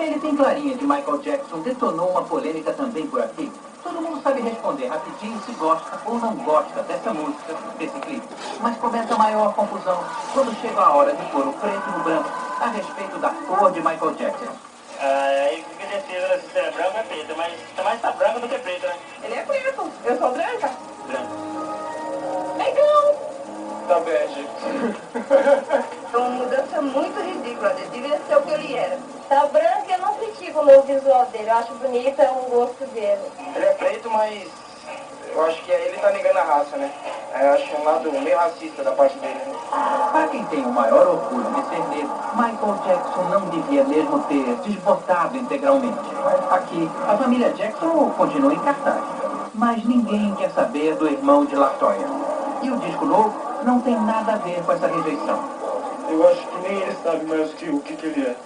Ele tem clarinha de Michael Jackson detonou uma polêmica também por aqui. Todo mundo sabe responder rapidinho se gosta ou não gosta dessa música, desse clipe. Mas começa a maior confusão quando chega a hora de pôr o preto no branco a respeito da cor de Michael Jackson. Ah, aí fica decidido se é branco ou é preto, mas tá mais tá branco do que preto, né? Ele é preto, eu sou branca. Branco. Tá bege. É uma mudança muito ridícula, ele devia ser o que ele era. Tá branco, eu não critico o novo visual dele. Eu acho bonito, é um gosto dele. Ele é preto, mas eu acho que ele tá negando a raça, né? Eu acho um lado meio racista da parte dele. Né? Para quem tem o maior orgulho de ser negro, Michael Jackson não devia mesmo ter desbotado integralmente. Aqui, a família Jackson continua em cartaz. Mas ninguém quer saber do irmão de Latoya. E o disco novo não tem nada a ver com essa rejeição. Eu acho que nem ele sabe mais o que, o que, que ele é.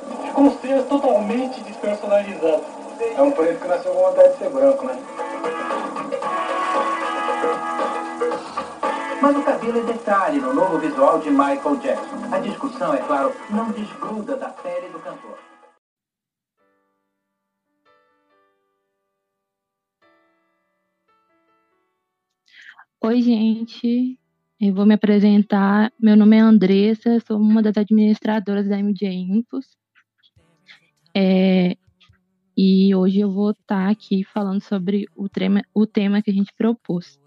Três totalmente despersonalizados. É um preto que nasceu com vontade de ser branco, né? Mas o cabelo é detalhe no novo visual de Michael Jackson. A discussão, é claro, não desgruda da pele do cantor. Oi, gente. Eu vou me apresentar. Meu nome é Andressa, sou uma das administradoras da MJ Infos. É, e hoje eu vou estar aqui falando sobre o tema, o tema que a gente propôs.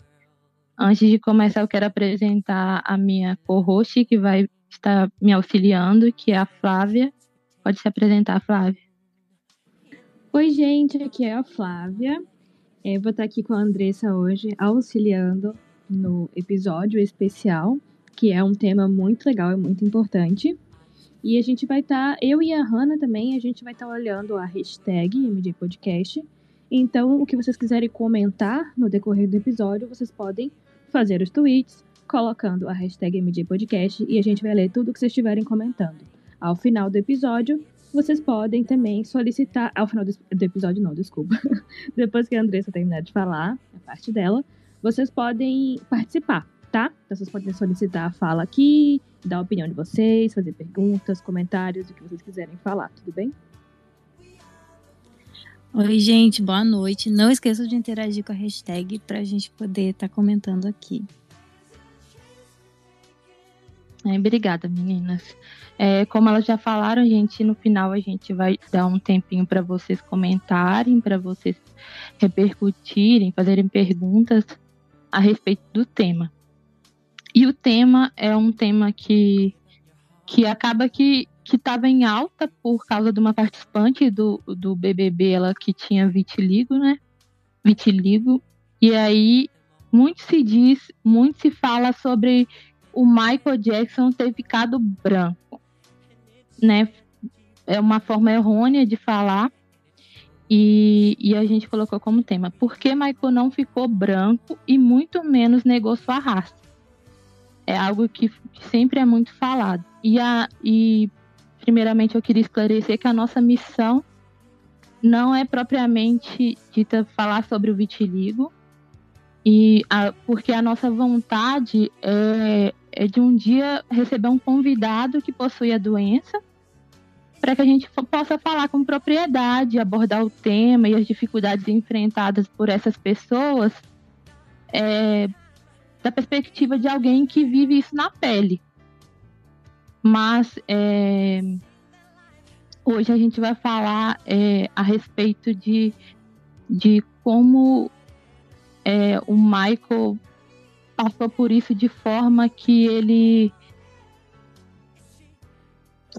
Antes de começar, eu quero apresentar a minha co-host, que vai estar me auxiliando, que é a Flávia. Pode se apresentar, Flávia. Oi, gente, aqui é a Flávia. Eu vou estar aqui com a Andressa hoje, auxiliando no episódio especial, que é um tema muito legal e muito importante. E a gente vai estar, tá, eu e a Hanna também, a gente vai estar tá olhando a hashtag MD Podcast. Então, o que vocês quiserem comentar no decorrer do episódio, vocês podem fazer os tweets colocando a hashtag MD Podcast e a gente vai ler tudo que vocês estiverem comentando. Ao final do episódio, vocês podem também solicitar. Ao final do, do episódio, não, desculpa. Depois que a Andressa terminar de falar, a parte dela, vocês podem participar, tá? Então, vocês podem solicitar a fala aqui, dar a opinião de vocês, fazer perguntas, comentários, o que vocês quiserem falar, tudo bem? Oi, gente, boa noite. Não esqueça de interagir com a hashtag para a gente poder estar tá comentando aqui. É, obrigada, meninas. É, como elas já falaram, gente, no final a gente vai dar um tempinho para vocês comentarem, para vocês repercutirem, fazerem perguntas a respeito do tema. E o tema é um tema que, que acaba que estava em alta por causa de uma participante do, do BBB, ela que tinha vitiligo, né? Vitiligo. E aí muito se diz, muito se fala sobre o Michael Jackson ter ficado branco, né? É uma forma errônea de falar, e, e, a gente colocou como tema: por que Michael não ficou branco e muito menos negou sua raça? É algo que, que sempre é muito falado. E, a, e, primeiramente, eu queria esclarecer que a nossa missão não é propriamente dita falar sobre o vitiligo, e a, porque a nossa vontade é, é de um dia receber um convidado que possui a doença para que a gente possa falar com propriedade, abordar o tema e as dificuldades enfrentadas por essas pessoas é, da perspectiva de alguém que vive isso na pele. Mas é, hoje a gente vai falar é, a respeito de, de como é, o Michael passou por isso de forma que ele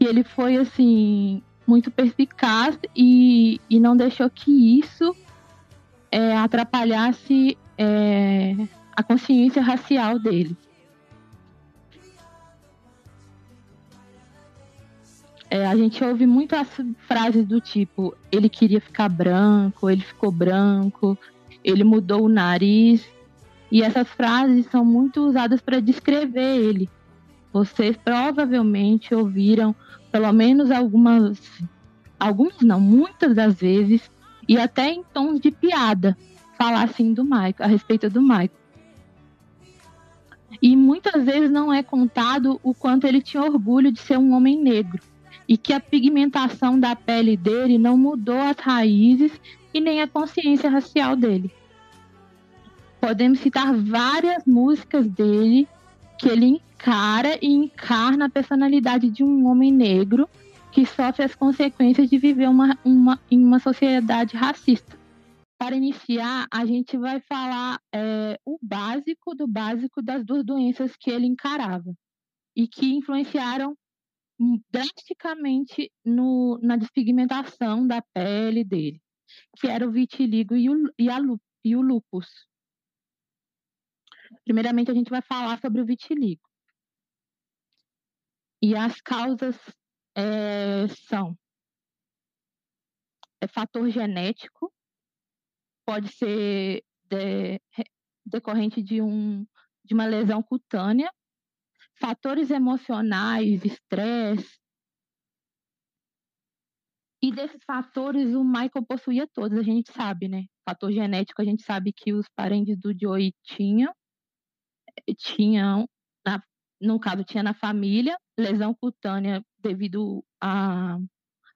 ele foi assim muito perspicaz e, e não deixou que isso é, atrapalhasse é, a consciência racial dele. É, a gente ouve muito as frases do tipo: ele queria ficar branco, ele ficou branco, ele mudou o nariz. E essas frases são muito usadas para descrever ele. Vocês provavelmente ouviram pelo menos algumas, algumas não, muitas das vezes, e até em tons de piada, falar assim do Michael, a respeito do Michael. E muitas vezes não é contado o quanto ele tinha orgulho de ser um homem negro. e que a pigmentação da pele dele não mudou as raízes e nem a consciência racial dele. Podemos citar várias músicas dele que ele encara e encarna a personalidade de um homem negro que sofre as consequências de viver uma, uma, em uma sociedade racista. Para iniciar, a gente vai falar é, o básico do básico das duas doenças que ele encarava e que influenciaram drasticamente no, na despigmentação da pele dele, que era o vitiligo e o, e, e o lupus. Primeiramente, a gente vai falar sobre o vitiligo. E as causas é, são é fator genético, pode ser de, decorrente de, um, de uma lesão cutânea, fatores emocionais, estresse. E desses fatores, o Michael possuía todos, a gente sabe, né? Fator genético, a gente sabe que os parentes do Joey tinham, tinham, na, no caso, tinha na família, lesão cutânea devido a,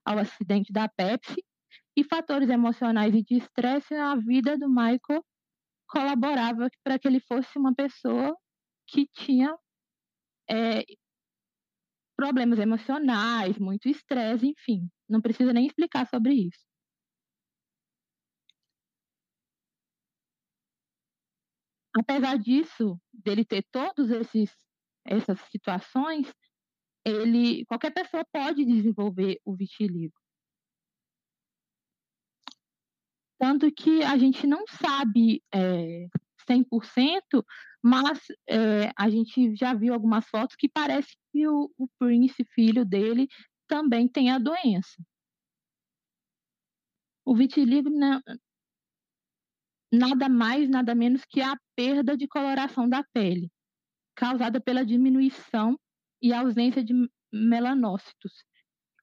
ao acidente da Pepsi, e fatores emocionais e de estresse na vida do Michael colaborava para que ele fosse uma pessoa que tinha é, problemas emocionais, muito estresse, enfim. Não precisa nem explicar sobre isso. Apesar disso, dele ter todos esses essas situações, ele qualquer pessoa pode desenvolver o vitiligo. Tanto que a gente não sabe é, 100%, mas é, a gente já viu algumas fotos que parece que o, o Prince, filho dele, também tem a doença. O vitiligo não, nada mais, nada menos que a perda de coloração da pele, causada pela diminuição e ausência de melanócitos,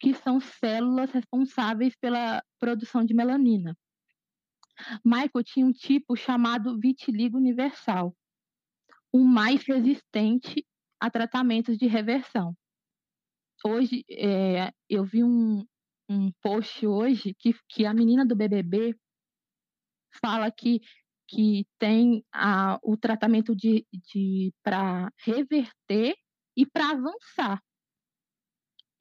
que são células responsáveis pela produção de melanina. Michael tinha um tipo chamado vitiligo universal, o mais resistente a tratamentos de reversão. Hoje, é, eu vi um, um post hoje que, que a menina do BBB fala que, que tem a, o tratamento de, de para reverter e para avançar.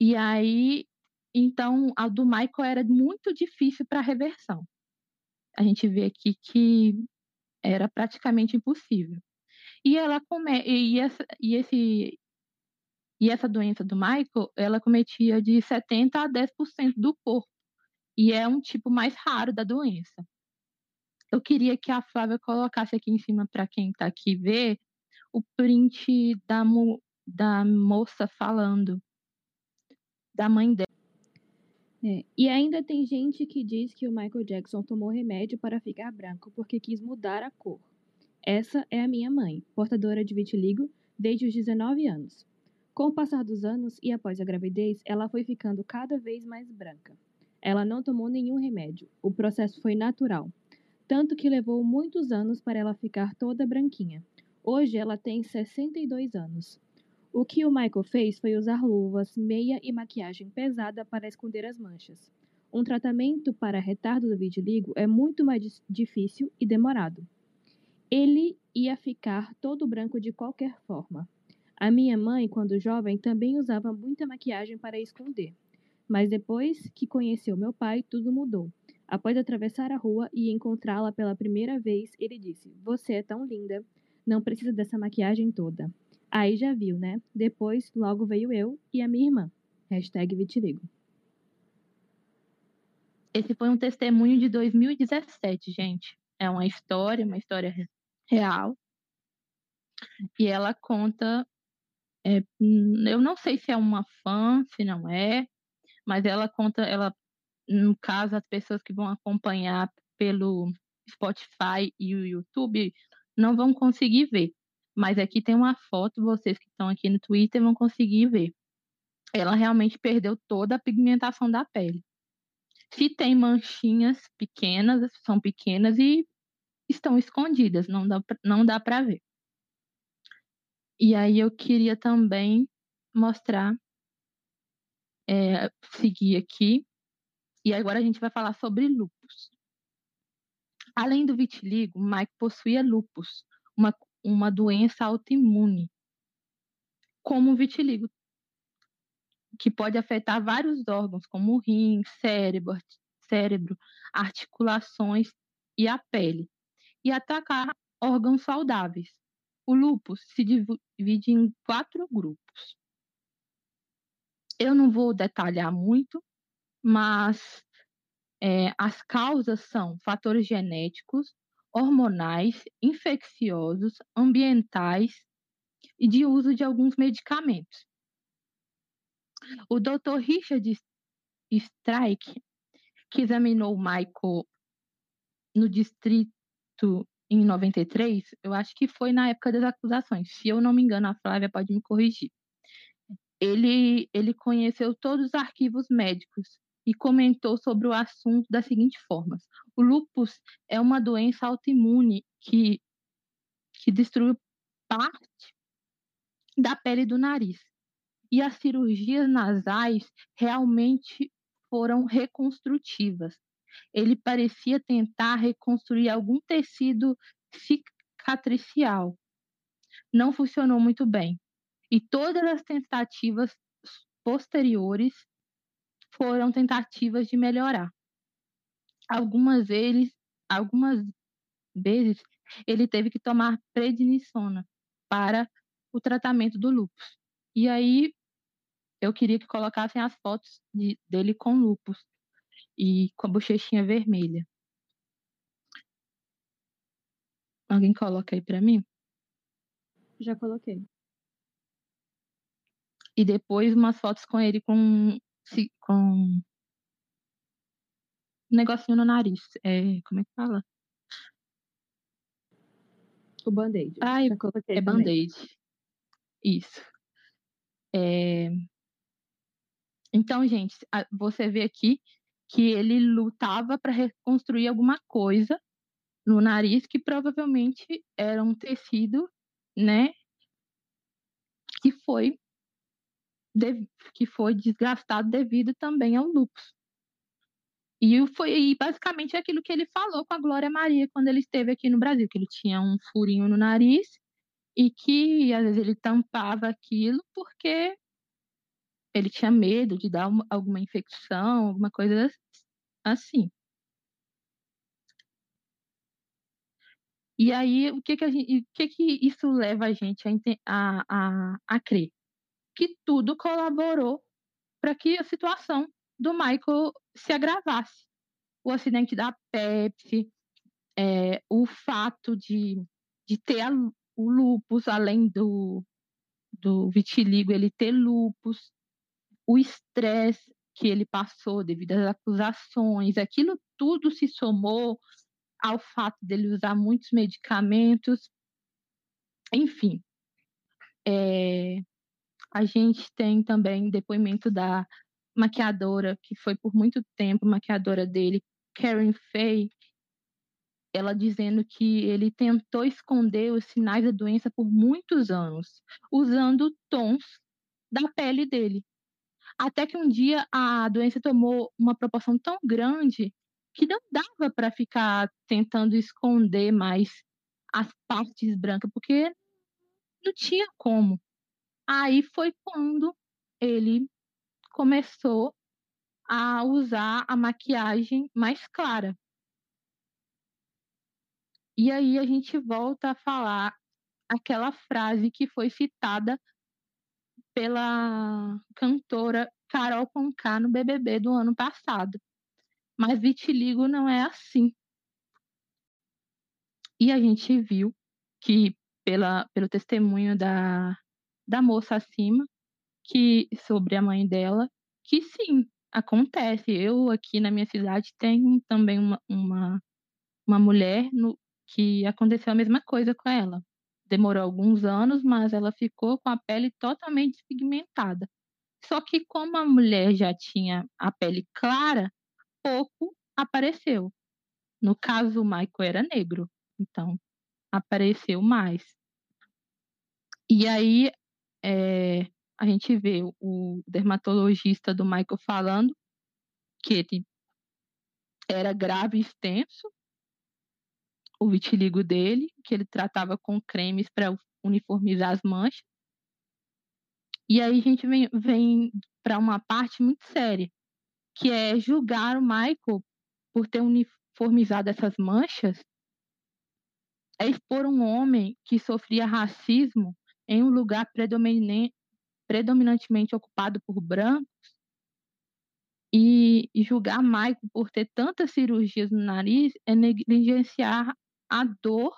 E aí, então, a do Michael era muito difícil para reversão a gente vê aqui que era praticamente impossível. E ela come e essa e esse e essa doença do Michael, ela cometia de 70 a 10% do corpo. E é um tipo mais raro da doença. Eu queria que a Flávia colocasse aqui em cima para quem está aqui ver o print da, mo da moça falando da mãe dela. É, e ainda tem gente que diz que o Michael Jackson tomou remédio para ficar branco porque quis mudar a cor. Essa é a minha mãe, portadora de vitiligo desde os 19 anos. Com o passar dos anos e após a gravidez, ela foi ficando cada vez mais branca. Ela não tomou nenhum remédio, o processo foi natural, tanto que levou muitos anos para ela ficar toda branquinha. Hoje ela tem 62 anos. O que o Michael fez foi usar luvas, meia e maquiagem pesada para esconder as manchas. Um tratamento para retardo do vitiligo é muito mais difícil e demorado. Ele ia ficar todo branco de qualquer forma. A minha mãe, quando jovem, também usava muita maquiagem para esconder. Mas depois que conheceu meu pai, tudo mudou. Após atravessar a rua e encontrá-la pela primeira vez, ele disse: Você é tão linda, não precisa dessa maquiagem toda. Aí já viu, né? Depois, logo veio eu e a minha irmã. Hashtag vitiligo. Esse foi um testemunho de 2017, gente. É uma história, uma história real. E ela conta. É, eu não sei se é uma fã, se não é, mas ela conta, ela, no caso, as pessoas que vão acompanhar pelo Spotify e o YouTube não vão conseguir ver. Mas aqui tem uma foto, vocês que estão aqui no Twitter vão conseguir ver. Ela realmente perdeu toda a pigmentação da pele. Se tem manchinhas pequenas, são pequenas e estão escondidas, não dá, não dá para ver. E aí eu queria também mostrar é, seguir aqui. E agora a gente vai falar sobre lupus. Além do vitiligo, Mike possuía lupus, uma, uma doença autoimune, como o vitiligo, que pode afetar vários órgãos, como o rim, cérebro, cérebro, articulações e a pele, e atacar órgãos saudáveis. O lupus se divide em quatro grupos. Eu não vou detalhar muito, mas é, as causas são fatores genéticos, hormonais, infecciosos, ambientais e de uso de alguns medicamentos. O Dr. Richard Strike, que examinou o Michael no distrito em 93, eu acho que foi na época das acusações. Se eu não me engano, a Flávia pode me corrigir. Ele, ele conheceu todos os arquivos médicos e comentou sobre o assunto da seguinte forma: o lúpus é uma doença autoimune que, que destrui parte da pele do nariz. E as cirurgias nasais realmente foram reconstrutivas. Ele parecia tentar reconstruir algum tecido cicatricial. Não funcionou muito bem. E todas as tentativas posteriores foram tentativas de melhorar. Algumas vezes, algumas vezes ele teve que tomar prednisona para o tratamento do lúpus. E aí eu queria que colocassem as fotos de, dele com lúpus e com a bochechinha vermelha. Alguém coloca aí para mim? Já coloquei. E depois umas fotos com ele com com um negocinho no nariz. É, como é que fala? O band-aid. Ai, é band-aid. Isso. É... Então, gente, você vê aqui que ele lutava para reconstruir alguma coisa no nariz que provavelmente era um tecido, né, que foi que foi desgastado devido também ao lúpus. E foi e basicamente aquilo que ele falou com a Glória Maria quando ele esteve aqui no Brasil, que ele tinha um furinho no nariz e que às vezes ele tampava aquilo porque ele tinha medo de dar uma, alguma infecção, alguma coisa assim. E aí, o que que, gente, o que, que isso leva a gente a, a, a, a crer? Que tudo colaborou para que a situação do Michael se agravasse. O acidente da Pepsi, é, o fato de, de ter a, o lupus, além do, do vitiligo, ele ter lupus, o estresse que ele passou devido às acusações, aquilo tudo se somou ao fato dele usar muitos medicamentos, enfim. É, a gente tem também depoimento da maquiadora, que foi por muito tempo maquiadora dele, Karen Fay, ela dizendo que ele tentou esconder os sinais da doença por muitos anos, usando tons da pele dele. Até que um dia a doença tomou uma proporção tão grande que não dava para ficar tentando esconder mais as partes brancas, porque não tinha como. Aí foi quando ele começou a usar a maquiagem mais clara. E aí a gente volta a falar aquela frase que foi citada pela cantora Carol Conká no BBB do ano passado. Mas vitiligo não é assim. E a gente viu que pela, pelo testemunho da da moça acima, que sobre a mãe dela, que sim, acontece. Eu aqui na minha cidade tenho também uma, uma, uma mulher no, que aconteceu a mesma coisa com ela. Demorou alguns anos, mas ela ficou com a pele totalmente despigmentada. Só que como a mulher já tinha a pele clara, pouco apareceu. No caso, o Michael era negro, então apareceu mais. E aí é, a gente vê o dermatologista do Michael falando que ele era grave e extenso, o vitiligo dele, que ele tratava com cremes para uniformizar as manchas. E aí a gente vem, vem para uma parte muito séria, que é julgar o Michael por ter uniformizado essas manchas, é expor um homem que sofria racismo em um lugar predominantemente ocupado por brancos e, julgar Michael por ter tantas cirurgias no nariz é negligenciar a dor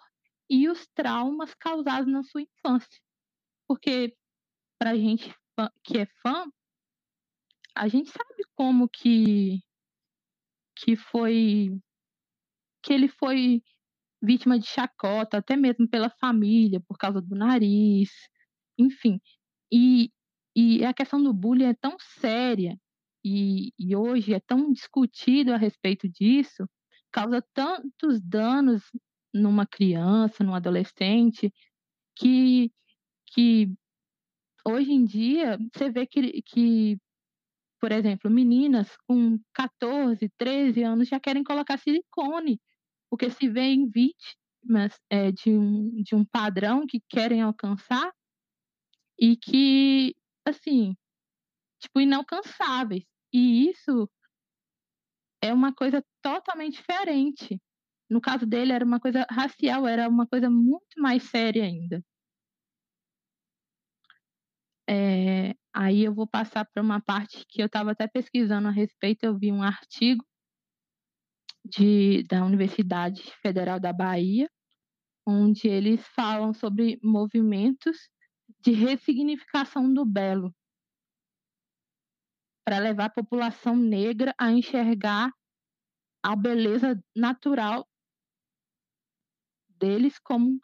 e os traumas causados na sua infância. Porque para gente que é fã, a gente sabe como que que foi que ele foi vítima de chacota, até mesmo pela família, por causa do nariz, enfim. E, e a questão do bullying é tão séria e, e hoje é tão discutido a respeito disso, causa tantos danos numa criança, num adolescente, que, que hoje em dia você vê que, que, por exemplo, meninas com 14, 13 anos já querem colocar silicone porque se vêem vítimas é, de, um, de um padrão que querem alcançar e que, assim, tipo, inalcançáveis. E isso é uma coisa totalmente diferente. No caso dele, era uma coisa racial, era uma coisa muito mais séria ainda. É, aí eu vou passar para uma parte que eu estava até pesquisando a respeito, eu vi um artigo de, da Universidade Federal da Bahia, onde eles falam sobre movimentos de ressignificação do belo, para levar a população negra a enxergar a beleza natural deles como,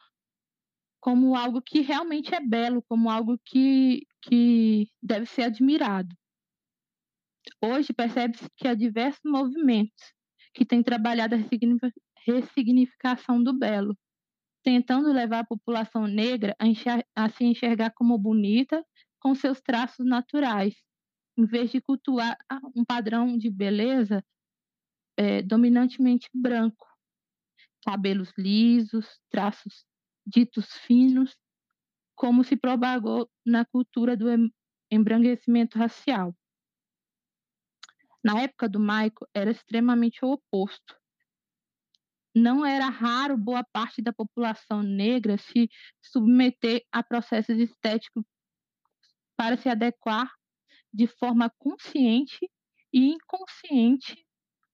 como algo que realmente é belo, como algo que, que deve ser admirado. Hoje percebe-se que há diversos movimentos que tem trabalhado a ressignificação do belo, tentando levar a população negra a, a se enxergar como bonita com seus traços naturais, em vez de cultuar um padrão de beleza é, dominantemente branco, cabelos lisos, traços ditos finos, como se propagou na cultura do embranquecimento racial. Na época do Michael, era extremamente o oposto. Não era raro boa parte da população negra se submeter a processos estéticos para se adequar de forma consciente e inconsciente,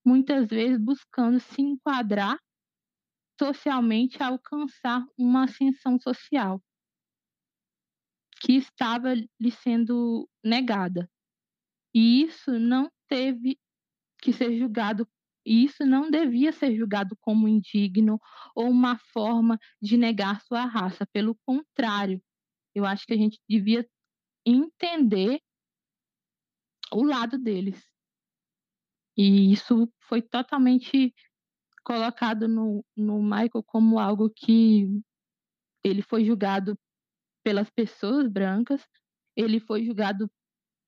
muitas vezes buscando se enquadrar socialmente alcançar uma ascensão social que estava lhe sendo negada. E isso não teve que ser julgado isso não devia ser julgado como indigno ou uma forma de negar sua raça. Pelo contrário, eu acho que a gente devia entender o lado deles. E isso foi totalmente colocado no, no Michael como algo que ele foi julgado pelas pessoas brancas, ele foi julgado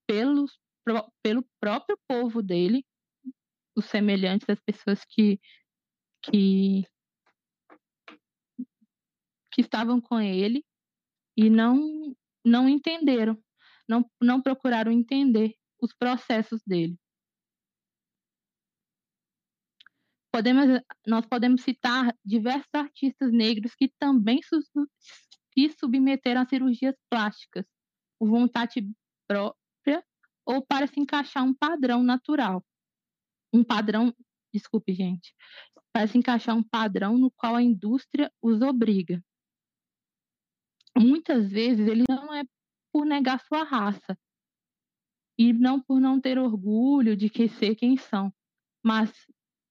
pelos pelo próprio povo dele, os semelhantes, as pessoas que, que, que estavam com ele e não, não entenderam, não, não procuraram entender os processos dele. Podemos, nós podemos citar diversos artistas negros que também se submeteram a cirurgias plásticas por vontade própria ou para se encaixar um padrão natural. Um padrão, desculpe, gente, para se encaixar um padrão no qual a indústria os obriga. Muitas vezes ele não é por negar sua raça e não por não ter orgulho de que ser quem são, mas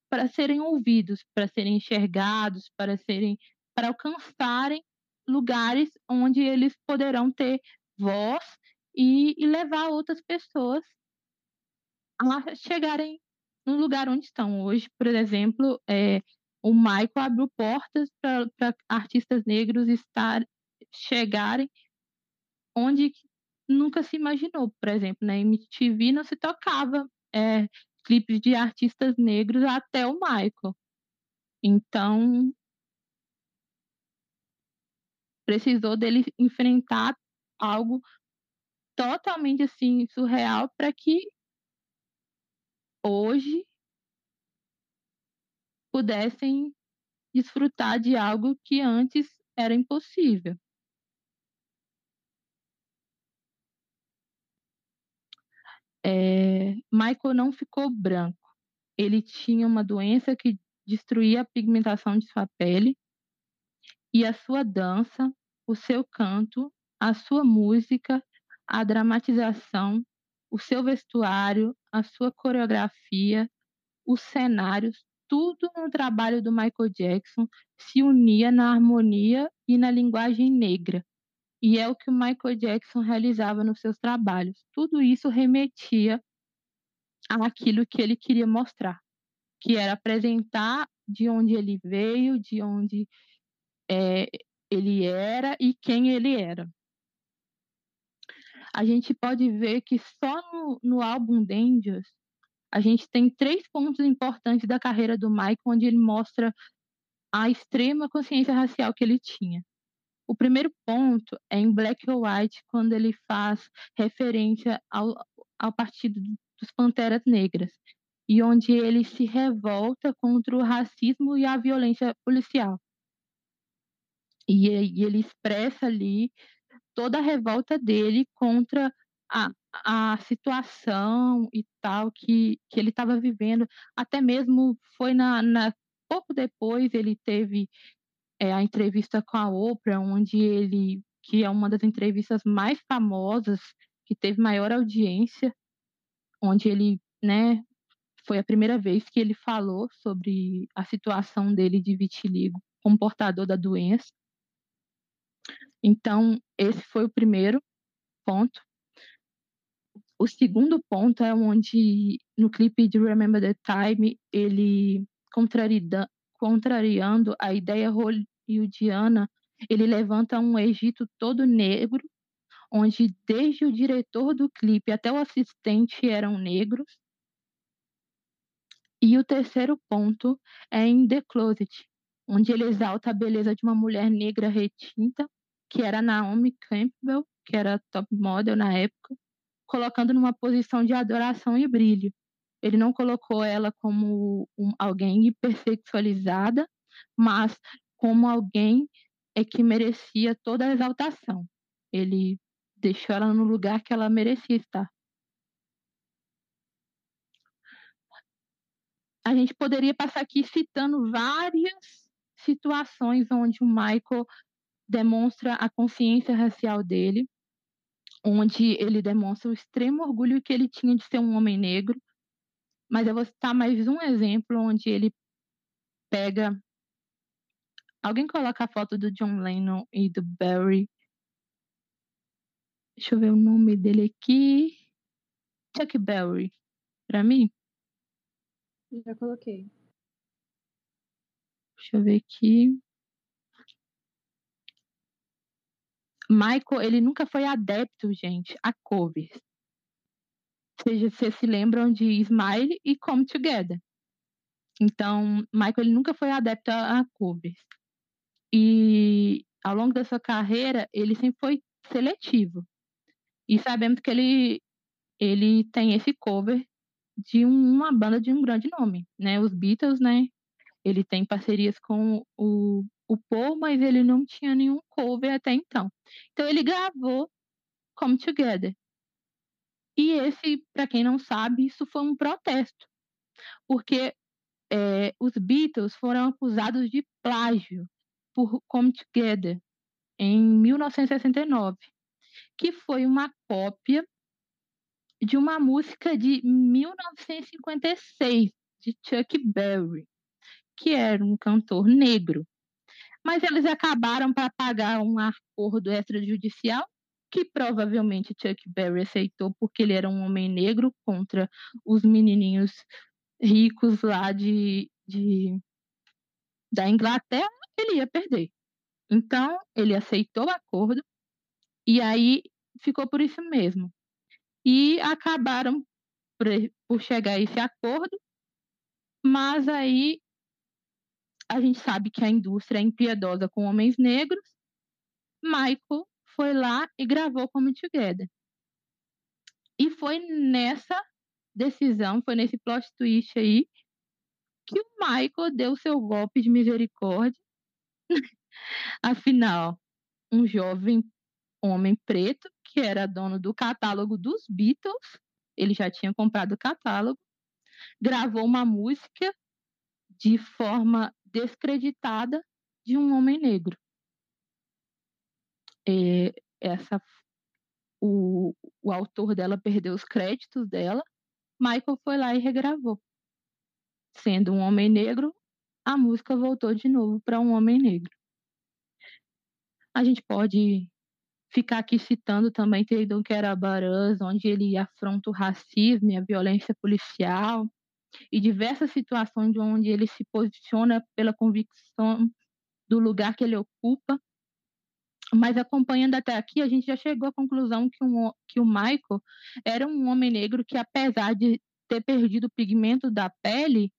para serem ouvidos, para serem enxergados, para serem para alcançarem lugares onde eles poderão ter voz e, e levar outras pessoas a chegarem no lugar onde estão. Hoje, por exemplo, é, o Michael abriu portas para artistas negros estar chegarem onde nunca se imaginou. Por exemplo, na MTV não se tocava é, clipes de artistas negros até o Michael. Então, precisou dele enfrentar algo totalmente assim surreal para que hoje pudessem desfrutar de algo que antes era impossível. É, Michael não ficou branco. Ele tinha uma doença que destruía a pigmentação de sua pele e a sua dança, o seu canto, a sua música, a dramatização, o seu vestuário, a sua coreografia, os cenários, tudo no trabalho do Michael Jackson se unia na harmonia e na linguagem negra. E é o que o Michael Jackson realizava nos seus trabalhos. Tudo isso remetia àquilo que ele queria mostrar, que era apresentar de onde ele veio, de onde é, ele era e quem ele era. A gente pode ver que só no, no álbum Dangerous a gente tem três pontos importantes da carreira do Mike, onde ele mostra a extrema consciência racial que ele tinha. O primeiro ponto é em Black or White, quando ele faz referência ao, ao Partido dos Panteras Negras, e onde ele se revolta contra o racismo e a violência policial. E, e ele expressa ali toda a revolta dele contra a, a situação e tal que, que ele estava vivendo. Até mesmo foi na, na pouco depois ele teve é, a entrevista com a Oprah, onde ele, que é uma das entrevistas mais famosas, que teve maior audiência, onde ele, né, foi a primeira vez que ele falou sobre a situação dele de vitiligo, como portador da doença. Então, esse foi o primeiro ponto. O segundo ponto é onde, no clipe de Remember the Time, ele, contrariando a ideia hollywoodiana, ele levanta um Egito todo negro, onde desde o diretor do clipe até o assistente eram negros. E o terceiro ponto é em The Closet, onde ele exalta a beleza de uma mulher negra retinta, que era Naomi Campbell, que era top model na época, colocando numa posição de adoração e brilho. Ele não colocou ela como um, alguém hipersexualizada, mas como alguém é que merecia toda a exaltação. Ele deixou ela no lugar que ela merecia estar. A gente poderia passar aqui citando várias situações onde o Michael demonstra a consciência racial dele, onde ele demonstra o extremo orgulho que ele tinha de ser um homem negro. Mas eu vou citar mais um exemplo onde ele pega. Alguém coloca a foto do John Lennon e do Barry. Deixa eu ver o nome dele aqui. Chuck Berry. Pra mim? Já coloquei. Deixa eu ver aqui. Michael, ele nunca foi adepto, gente, a covers. Seja, vocês se lembram de Smile e Come Together. Então, Michael ele nunca foi adepto a, a covers. E ao longo da sua carreira, ele sempre foi seletivo. E sabemos que ele, ele tem esse cover de uma banda de um grande nome, né? Os Beatles, né? Ele tem parcerias com o o Paul, mas ele não tinha nenhum cover até então. Então ele gravou Come Together. E esse, para quem não sabe, isso foi um protesto, porque é, os Beatles foram acusados de plágio por Come Together em 1969, que foi uma cópia de uma música de 1956 de Chuck Berry, que era um cantor negro mas eles acabaram para pagar um acordo extrajudicial que provavelmente Chuck Berry aceitou porque ele era um homem negro contra os menininhos ricos lá de, de da Inglaterra, ele ia perder. Então, ele aceitou o acordo e aí ficou por isso mesmo. E acabaram por, por chegar a esse acordo, mas aí a gente sabe que a indústria é impiedosa com homens negros. Michael foi lá e gravou Come Together. E foi nessa decisão, foi nesse plot twist aí, que o Michael deu seu golpe de misericórdia. Afinal, um jovem homem preto, que era dono do catálogo dos Beatles, ele já tinha comprado o catálogo, gravou uma música de forma descreditada de um homem negro. É, essa, o, o autor dela perdeu os créditos dela, Michael foi lá e regravou. Sendo um homem negro, a música voltou de novo para um homem negro. A gente pode ficar aqui citando também About Us, onde ele afronta o racismo e a violência policial, e diversas situações onde ele se posiciona pela convicção do lugar que ele ocupa. Mas acompanhando até aqui, a gente já chegou à conclusão que, um, que o Michael era um homem negro que, apesar de ter perdido o pigmento da pele,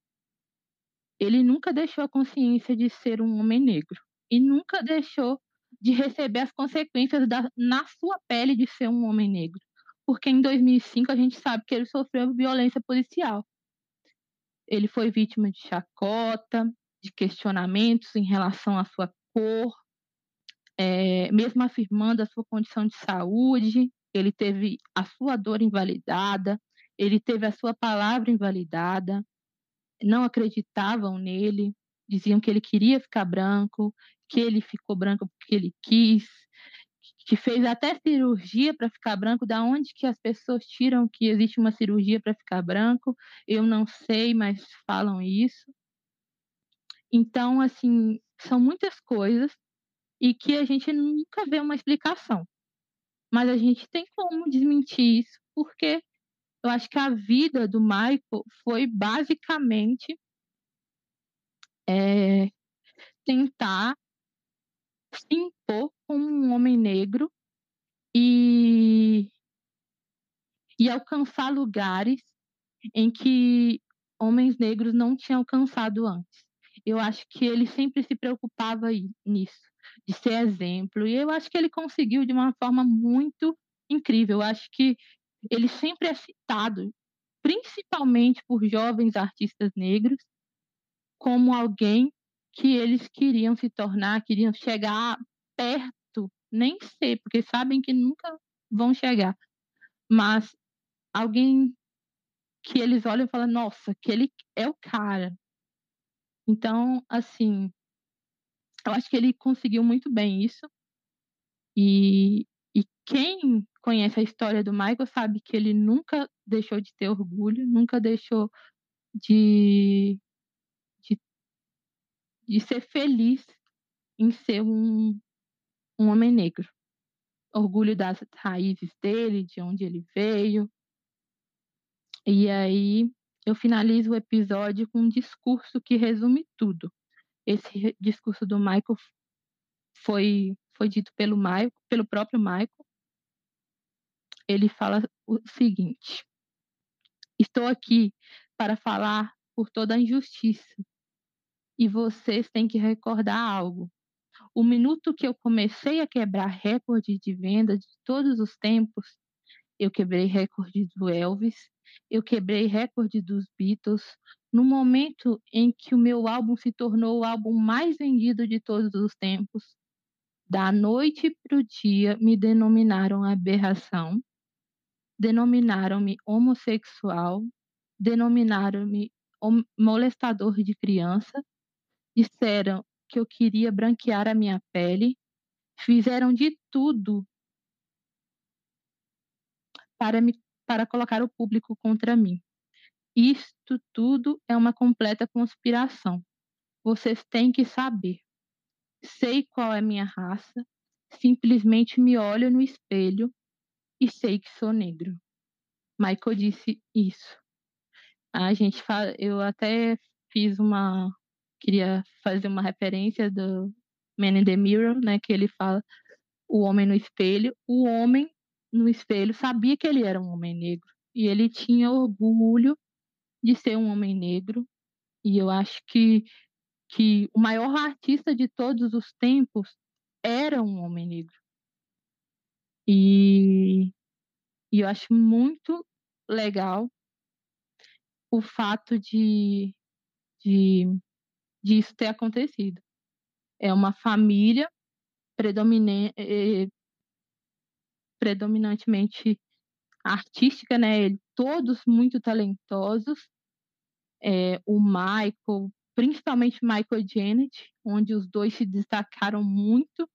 ele nunca deixou a consciência de ser um homem negro e nunca deixou de receber as consequências da, na sua pele de ser um homem negro. Porque em 2005 a gente sabe que ele sofreu violência policial. Ele foi vítima de chacota, de questionamentos em relação à sua cor, é, mesmo afirmando a sua condição de saúde, ele teve a sua dor invalidada, ele teve a sua palavra invalidada, não acreditavam nele, diziam que ele queria ficar branco, que ele ficou branco porque ele quis, que fez até cirurgia para ficar branco. Da onde que as pessoas tiram que existe uma cirurgia para ficar branco? Eu não sei, mas falam isso. Então, assim, são muitas coisas e que a gente nunca vê uma explicação. Mas a gente tem como desmentir isso, porque eu acho que a vida do Michael foi basicamente é, tentar se impor como um homem negro e, e alcançar lugares em que homens negros não tinham alcançado antes. Eu acho que ele sempre se preocupava nisso, de ser exemplo, e eu acho que ele conseguiu de uma forma muito incrível. Eu acho que ele sempre é citado, principalmente por jovens artistas negros, como alguém que eles queriam se tornar, queriam chegar perto, nem sei, porque sabem que nunca vão chegar. Mas alguém que eles olham e falam, nossa, que ele é o cara. Então, assim, eu acho que ele conseguiu muito bem isso. E, e quem conhece a história do Michael sabe que ele nunca deixou de ter orgulho, nunca deixou de de ser feliz em ser um, um homem negro. Orgulho das raízes dele, de onde ele veio. E aí eu finalizo o episódio com um discurso que resume tudo. Esse discurso do Michael foi, foi dito pelo, Michael, pelo próprio Michael. Ele fala o seguinte: Estou aqui para falar por toda a injustiça e vocês têm que recordar algo. O minuto que eu comecei a quebrar recordes de venda de todos os tempos, eu quebrei recorde do Elvis, eu quebrei recorde dos Beatles, no momento em que o meu álbum se tornou o álbum mais vendido de todos os tempos. Da noite para o dia, me denominaram aberração, denominaram-me homossexual, denominaram-me molestador de criança, disseram que eu queria branquear a minha pele, fizeram de tudo para me para colocar o público contra mim. Isto tudo é uma completa conspiração. Vocês têm que saber. Sei qual é minha raça, simplesmente me olho no espelho e sei que sou negro. Michael disse isso. A gente eu até fiz uma queria fazer uma referência do Man in the Mirror, né, que ele fala o homem no espelho. O homem no espelho, sabia que ele era um homem negro. E ele tinha orgulho de ser um homem negro. E eu acho que, que o maior artista de todos os tempos era um homem negro. E, e eu acho muito legal o fato de, de, de isso ter acontecido. É uma família predominante, eh, predominantemente artística, né? Todos muito talentosos. É, o Michael, principalmente Michael e Janet, onde os dois se destacaram muito.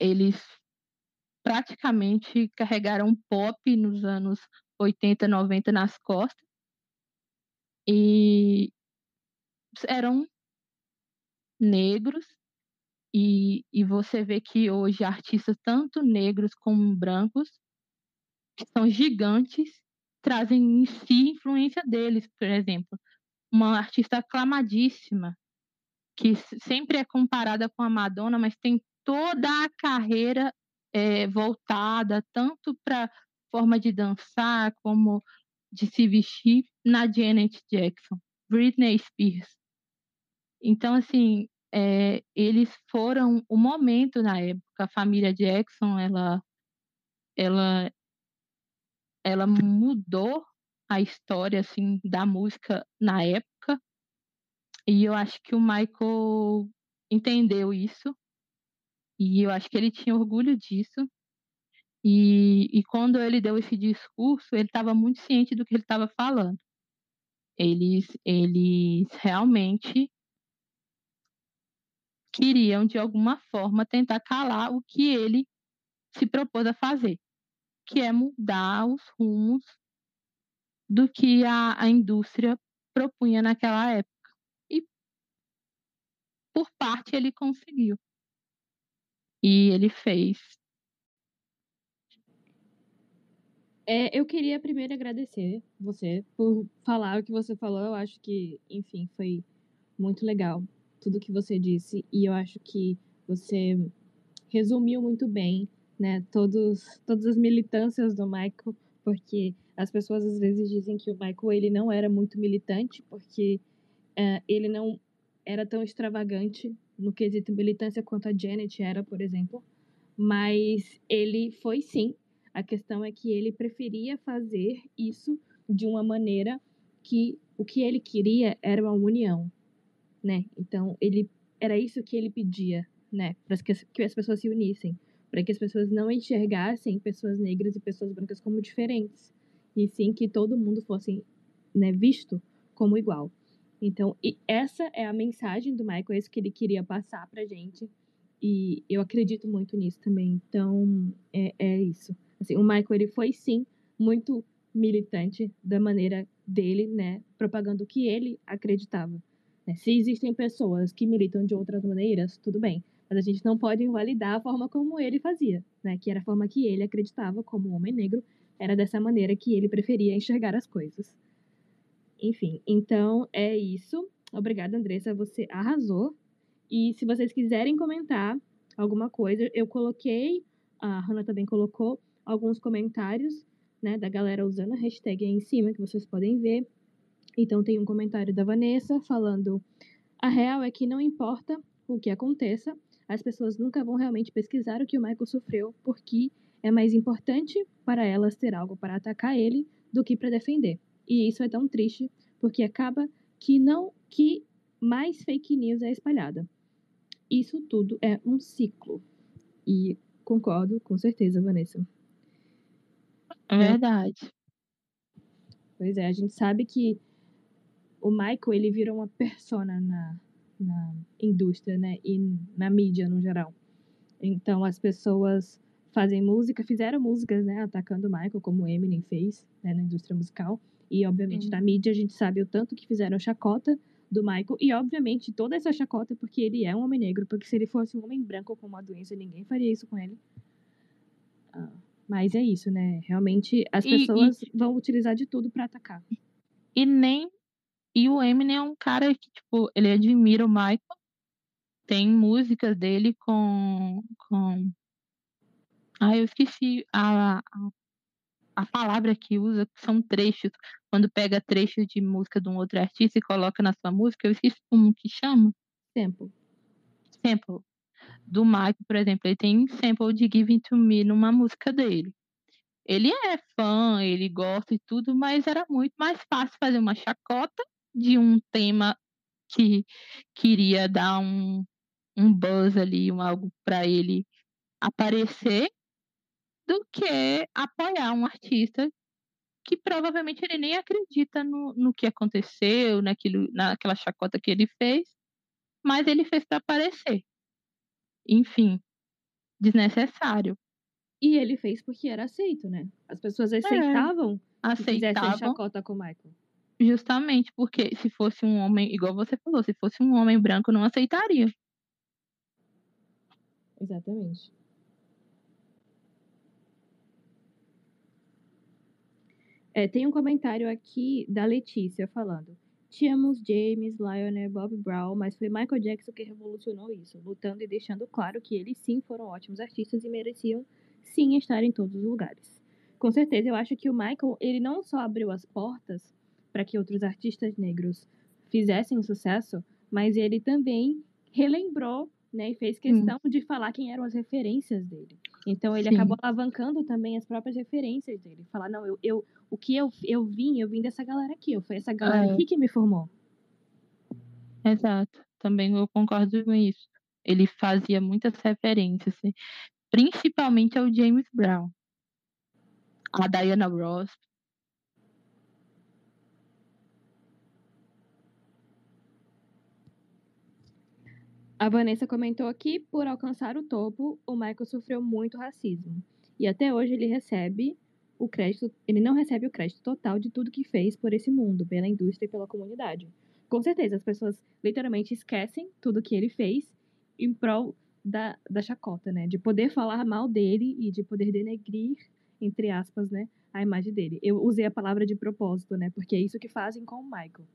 Eles praticamente carregaram pop nos anos 80, 90 nas costas. E eram negros. E, e você vê que hoje artistas, tanto negros como brancos, que são gigantes, trazem em si influência deles. Por exemplo, uma artista aclamadíssima, que sempre é comparada com a Madonna, mas tem toda a carreira é, voltada tanto para forma de dançar como de se vestir na Janet Jackson, Britney Spears. Então, assim, é, eles foram o momento na época. A família Jackson, ela, ela, ela mudou a história assim da música na época. E eu acho que o Michael entendeu isso e eu acho que ele tinha orgulho disso. E, e quando ele deu esse discurso, ele estava muito ciente do que ele estava falando. Eles, eles realmente queriam, de alguma forma, tentar calar o que ele se propôs a fazer, que é mudar os rumos do que a, a indústria propunha naquela época. E, por parte, ele conseguiu. E ele fez. É, eu queria primeiro agradecer você por falar o que você falou. Eu acho que, enfim, foi muito legal tudo que você disse e eu acho que você resumiu muito bem, né, todos, todas as militâncias do Michael, porque as pessoas às vezes dizem que o Michael ele não era muito militante porque uh, ele não era tão extravagante no quesito militância quanto a Janet era, por exemplo, mas ele foi sim. A questão é que ele preferia fazer isso de uma maneira que o que ele queria era uma união, né? Então, ele era isso que ele pedia, né, para que, que as pessoas se unissem, para que as pessoas não enxergassem pessoas negras e pessoas brancas como diferentes, e sim que todo mundo fosse, né, visto como igual. Então, essa é a mensagem do Michael, é isso que ele queria passar pra gente. E eu acredito muito nisso também. Então, é, é isso. Assim, o Michael, ele foi sim muito militante da maneira dele, né? Propagando o que ele acreditava. Né? Se existem pessoas que militam de outras maneiras, tudo bem. Mas a gente não pode invalidar a forma como ele fazia, né? Que era a forma que ele acreditava como homem negro. Era dessa maneira que ele preferia enxergar as coisas. Enfim, então é isso. Obrigada, Andressa. Você arrasou. E se vocês quiserem comentar alguma coisa, eu coloquei, a Hannah também colocou alguns comentários, né, da galera usando a hashtag aí em cima, que vocês podem ver. Então tem um comentário da Vanessa falando: a real é que não importa o que aconteça, as pessoas nunca vão realmente pesquisar o que o Michael sofreu, porque é mais importante para elas ter algo para atacar ele do que para defender. E isso é tão triste, porque acaba que não que mais fake news é espalhada. Isso tudo é um ciclo. E concordo com certeza, Vanessa. É verdade. Pois é, a gente sabe que o Michael ele virou uma persona na, na indústria, né, e na mídia no geral. Então as pessoas fazem música, fizeram músicas, né, atacando o Michael, como o Eminem fez, né, na indústria musical. E, obviamente, na mídia a gente sabe o tanto que fizeram chacota do Michael. E, obviamente, toda essa chacota porque ele é um homem negro. Porque se ele fosse um homem branco com uma doença, ninguém faria isso com ele. Ah, mas é isso, né? Realmente as e, pessoas e, vão utilizar de tudo para atacar. E nem. E o Eminem é um cara que, tipo, ele admira o Michael. Tem músicas dele com. com Ah, eu esqueci a, a, a palavra que usa, que são trechos. Quando pega trechos de música de um outro artista e coloca na sua música, eu esqueci como que chama. Sample. Sample. Do Michael, por exemplo, ele tem sample de Giving to Me numa música dele. Ele é fã, ele gosta e tudo, mas era muito mais fácil fazer uma chacota de um tema que queria dar um, um buzz ali, um algo para ele aparecer, do que apoiar um artista que provavelmente ele nem acredita no, no que aconteceu, naquilo, naquela chacota que ele fez, mas ele fez para aparecer. Enfim, desnecessário. E ele fez porque era aceito, né? As pessoas aceitavam que fizessem Aceitavam, chacota com o Michael. Justamente porque se fosse um homem, igual você falou, se fosse um homem branco, não aceitaria. Exatamente. É, tem um comentário aqui da Letícia falando. Tínhamos James, Lionel, Bob Brown, mas foi Michael Jackson que revolucionou isso, lutando e deixando claro que eles sim foram ótimos artistas e mereciam sim estar em todos os lugares. Com certeza, eu acho que o Michael, ele não só abriu as portas para que outros artistas negros fizessem sucesso, mas ele também relembrou, né, e fez questão de falar quem eram as referências dele. Então ele Sim. acabou alavancando também as próprias referências dele. Falar, não, eu, eu o que eu, eu vim, eu vim dessa galera aqui, foi essa galera É. aqui que me formou. Exato. Também eu concordo com isso. Ele fazia muitas referências, assim, principalmente ao James Brown. A Diana Ross. A Vanessa comentou aqui, por alcançar o topo, o Michael sofreu muito racismo. E até hoje ele recebe o crédito, ele não recebe o crédito total de tudo que fez por esse mundo, pela indústria e pela comunidade. Com certeza, as pessoas literalmente esquecem tudo que ele fez em prol da, da chacota, né? De poder falar mal dele e de poder denegrir, entre aspas, né, a imagem dele. Eu usei a palavra de propósito, né? Porque é isso que fazem com o Michael.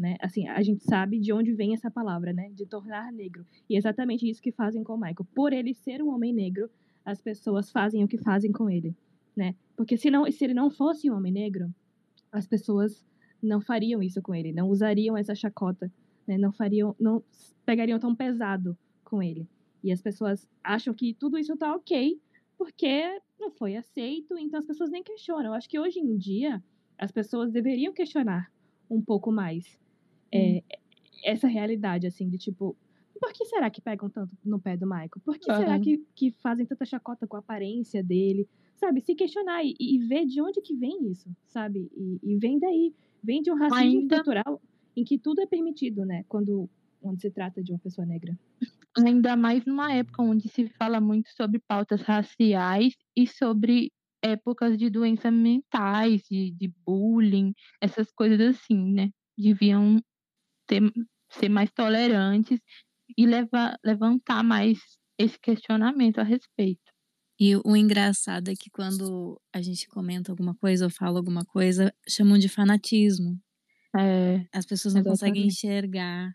Né? Assim, a gente sabe de onde vem essa palavra, né? De tornar negro. E é exatamente isso que fazem com o Michael. Por ele ser um homem negro, as pessoas fazem o que fazem com ele, né? Porque se, não, se ele não fosse um homem negro, as pessoas não fariam isso com ele, não usariam essa chacota, né? Não fariam, não pegariam tão pesado com ele. E as pessoas acham que tudo isso tá ok, porque não foi aceito, então as pessoas nem questionam. Eu acho que hoje em dia as pessoas deveriam questionar um pouco mais é, essa realidade, assim, de tipo, por que será que pegam tanto no pé do Michael? Por que será Aham. que, que fazem tanta chacota com a aparência dele? Sabe, se questionar e, e ver de onde que vem isso, sabe? E, e vem daí, vem de um racismo Ainda- estrutural em que tudo é permitido, né? Quando, quando se trata de uma pessoa negra. Ainda mais numa época onde se fala muito sobre pautas raciais e sobre épocas de doenças mentais, de, de bullying, essas coisas assim, né? Deviam ter, ser mais tolerantes e levar, levantar mais esse questionamento a respeito. E o engraçado é que quando a gente comenta alguma coisa ou fala alguma coisa, chamam de fanatismo. É, As pessoas não conseguem Exatamente. enxergar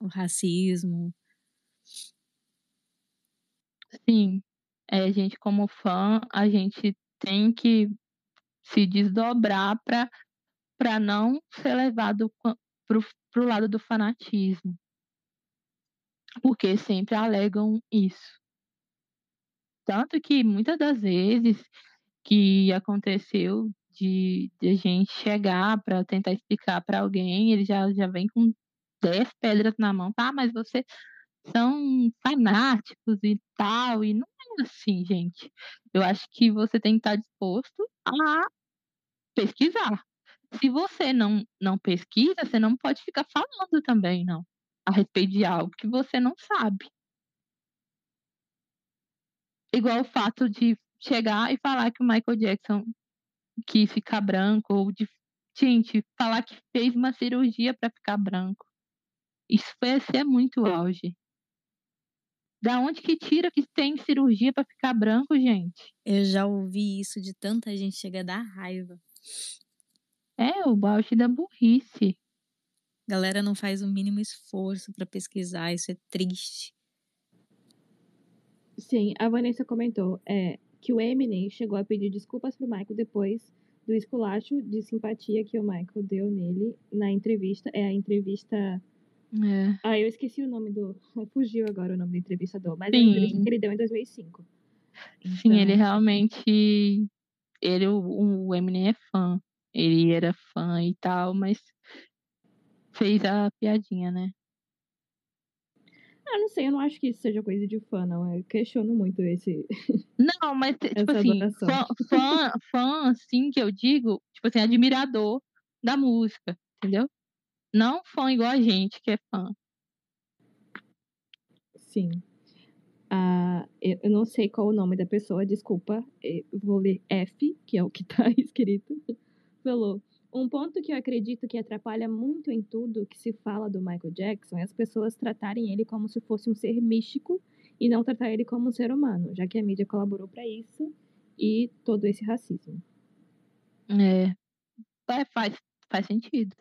o racismo. sim, é, a gente como fã, a gente tem que se desdobrar para não ser levado qua- pro, pro lado do fanatismo. Porque sempre alegam isso. Tanto que muitas das vezes que aconteceu de, de a gente chegar para tentar explicar para alguém, ele já, já vem com 10 pedras na mão, tá? Mas vocês são fanáticos e tal, e não é assim, gente. Eu acho que você tem que estar disposto a pesquisar. Se você não, não pesquisa, você não pode ficar falando também, não, a respeito de algo que você não sabe. Igual o fato de chegar e falar que o Michael Jackson quis ficar branco, ou de, gente, falar que fez uma cirurgia para ficar branco. Isso vai ser muito auge. Da onde que tira que tem cirurgia para ficar branco, gente? Eu já ouvi isso de tanta gente, chega a dar raiva. É o auge da burrice. Galera não faz o mínimo esforço pra pesquisar, isso é triste. Sim, a Vanessa comentou. É, que o Eminem chegou a pedir desculpas pro Michael depois do esculacho de simpatia que o Michael deu nele na entrevista. É a entrevista. É. Ah, eu esqueci o nome do. Fugiu agora o nome do entrevistador, mas é Sim. a entrevista que ele deu em 2005. Sim, ele Então, realmente. Ele, o, o Eminem é fã. Ele era fã e tal, mas fez a piadinha, né? Ah, não sei, eu não acho que isso seja coisa de fã, não. Eu questiono muito esse. Não, mas tipo assim, fã, fã, fã, assim, que eu digo, tipo assim, admirador da música, entendeu? Não fã igual a gente que é fã. Sim. Ah, eu eu não sei qual o nome da pessoa, desculpa. Eu vou ler F, que é o que tá escrito. Falou. Um ponto que eu acredito que atrapalha muito em tudo que se fala do Michael Jackson é as pessoas tratarem ele como se fosse um ser místico e não tratar ele como um ser humano, já que a mídia colaborou para isso e todo esse racismo. É, é, faz, faz sentido.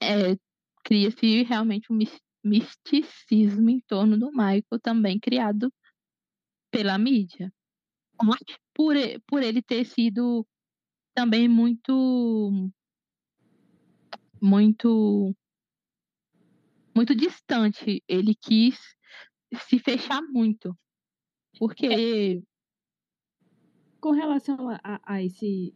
É, cria-se realmente um mis- misticismo em torno do Michael, também criado pela mídia. Por, por ele ter sido também muito. Muito. Muito distante. Ele quis se fechar muito. Porque. Com relação a, a- esse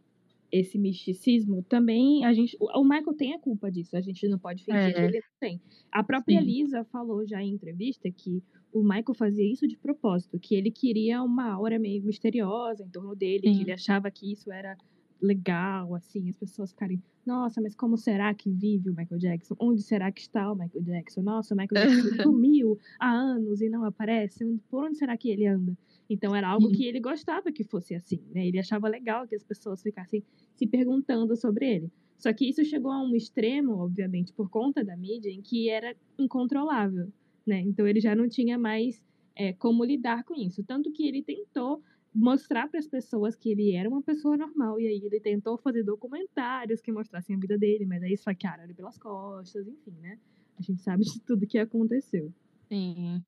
esse misticismo, também a gente. O Michael tem a culpa disso, a gente não pode fingir É. que ele não tem. A própria Sim. Lisa falou já em entrevista que o Michael fazia isso de propósito, que ele queria uma aura meio misteriosa em torno dele, Sim. que ele achava que isso era legal, assim, as pessoas ficarem, nossa, mas como será que vive o Michael Jackson? Onde será que está o Michael Jackson? Nossa, o Michael Jackson sumiu há anos e não aparece. Por onde será que ele anda? Então era algo que ele gostava que fosse assim, né? Ele achava legal que as pessoas ficassem se perguntando sobre ele. Só que isso chegou a um extremo, obviamente, por conta da mídia, em que era incontrolável, né? Então ele já não tinha mais é, como lidar com isso. Tanto que ele tentou mostrar para as pessoas que ele era uma pessoa normal, e aí ele tentou fazer documentários que mostrassem a vida dele, mas aí esfaquearam ele pelas costas, enfim, né? A gente sabe de tudo que aconteceu. Sim.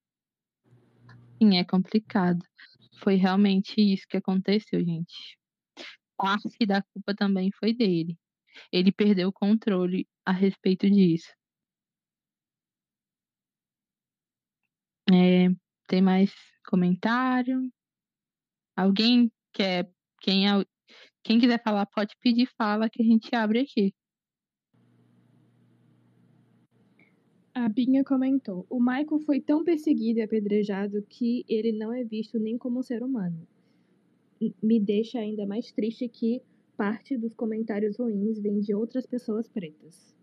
Sim, é complicado. Foi realmente isso que aconteceu, gente. Parte da culpa também foi dele. Ele perdeu o controle a respeito disso. É, tem mais comentário? Alguém quer. Quem, é quem quiser falar, pode pedir fala que a gente abre aqui. A Binha comentou: O Michael foi tão perseguido e apedrejado que ele não é visto nem como um ser humano. Me deixa ainda mais triste que parte dos comentários ruins vem de outras pessoas pretas.